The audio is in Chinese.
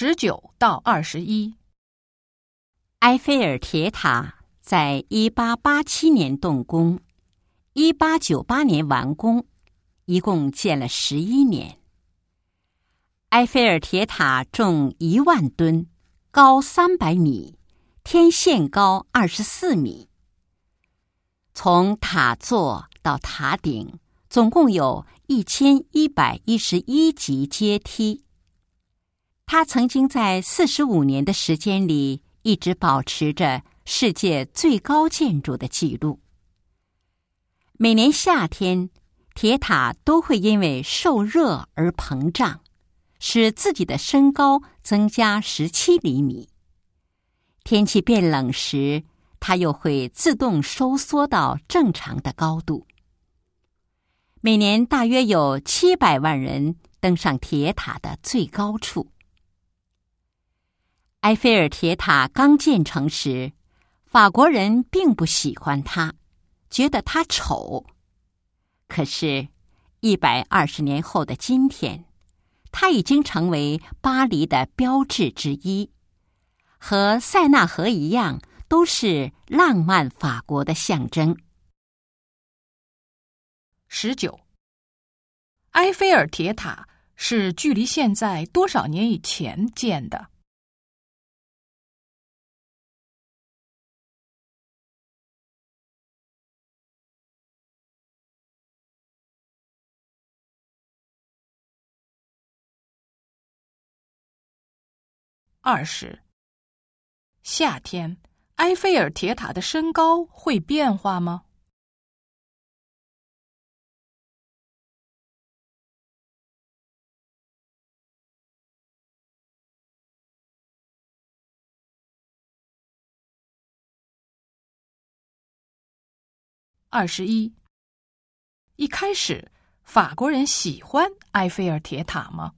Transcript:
十九到二十一，埃菲尔铁塔在一八八七年动工，一八九八年完工，一共建了十一年。埃菲尔铁塔重一万吨，高三百米，天线高二十四米。从塔座到塔顶，总共有一千一百一十一级阶梯。他曾经在四十五年的时间里一直保持着世界最高建筑的记录。每年夏天，铁塔都会因为受热而膨胀，使自己的身高增加十七厘米。天气变冷时，它又会自动收缩到正常的高度。每年大约有七百万人登上铁塔的最高处。埃菲尔铁塔刚建成时，法国人并不喜欢它，觉得它丑。可是，一百二十年后的今天，它已经成为巴黎的标志之一，和塞纳河一样，都是浪漫法国的象征。十九，埃菲尔铁塔是距离现在多少年以前建的？二十。夏天，埃菲尔铁塔的身高会变化吗？二十一。一开始，法国人喜欢埃菲尔铁塔吗？